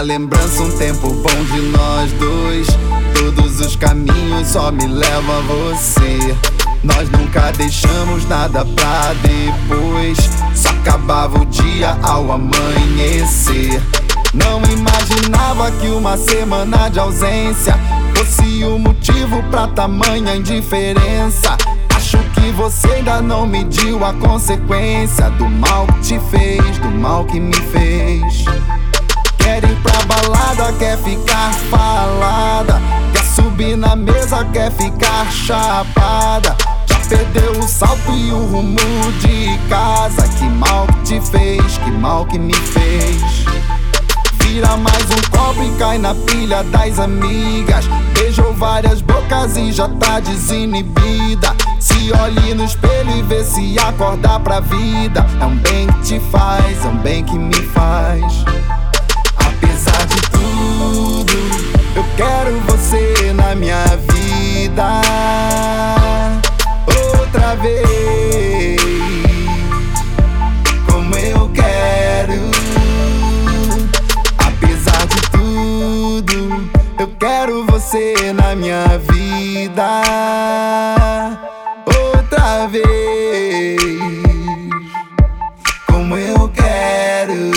lembrança, um tempo bom de nós dois. Todos os caminhos só me levam a você. Nós nunca deixamos nada pra depois. Só acabava o dia ao amanhecer. Não imaginava que uma semana de ausência fosse o motivo pra tamanha indiferença. Acho que você ainda não mediu a consequência do mal que te fez, do mal que me fez. Balada, quer ficar falada. Quer subir na mesa, quer ficar chapada. Já perdeu o salto e o rumo de casa. Que mal que te fez, que mal que me fez. Vira mais um copo e cai na pilha das amigas. Beijou várias bocas e já tá desinibida. Se olhe no espelho e vê se acordar pra vida. É um bem que te faz, é um bem que me você na minha vida. Outra vez, como eu quero.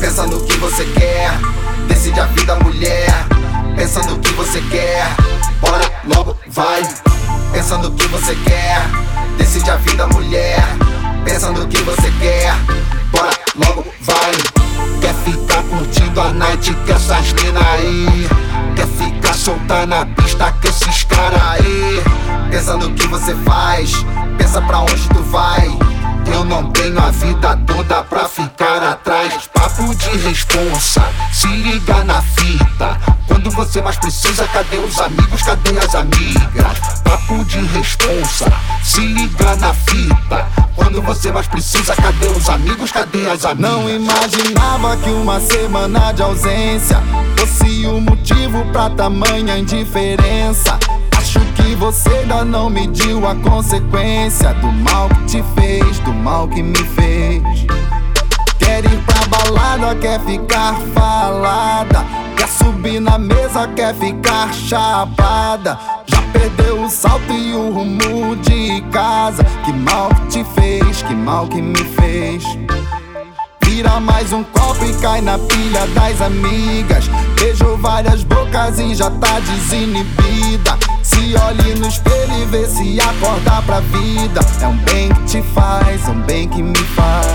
Pensa no que você quer, decide a vida, mulher. Pensa no que você quer, bora logo, vai. Pensa no que você quer, decide a vida, mulher. Pensa no que você quer, bora logo, vai. Mina aí? Quer ficar solta na pista com esses cara aí? Pensa no que você faz, pensa pra onde tu vai. Eu não tenho a vida toda pra ficar atrás. Papo de responsa, se liga na fita. Quando você mais precisa, cadê os amigos, cadê as amigas? Papo de responsa, se liga na fita. Quando você mais precisa, cadê os amigos, cadê as amigas? Não imaginava que uma semana de ausência fosse o motivo pra tamanha indiferença. Acho que você ainda não mediu a consequência do mal que te fez, do mal que me fez. Quer ir pra balada, quer ficar falada. Quer subir na mesa, quer ficar chapada. Já perdeu o salto e o rumo de casa. Que mal que te fez, que mal que me fez. Vira mais um copo e cai na pilha das amigas. Beijou várias bocas e já tá desinibida. Se olhe no espelho e vê se acordar pra vida. É um bem que te faz, é um bem que me faz.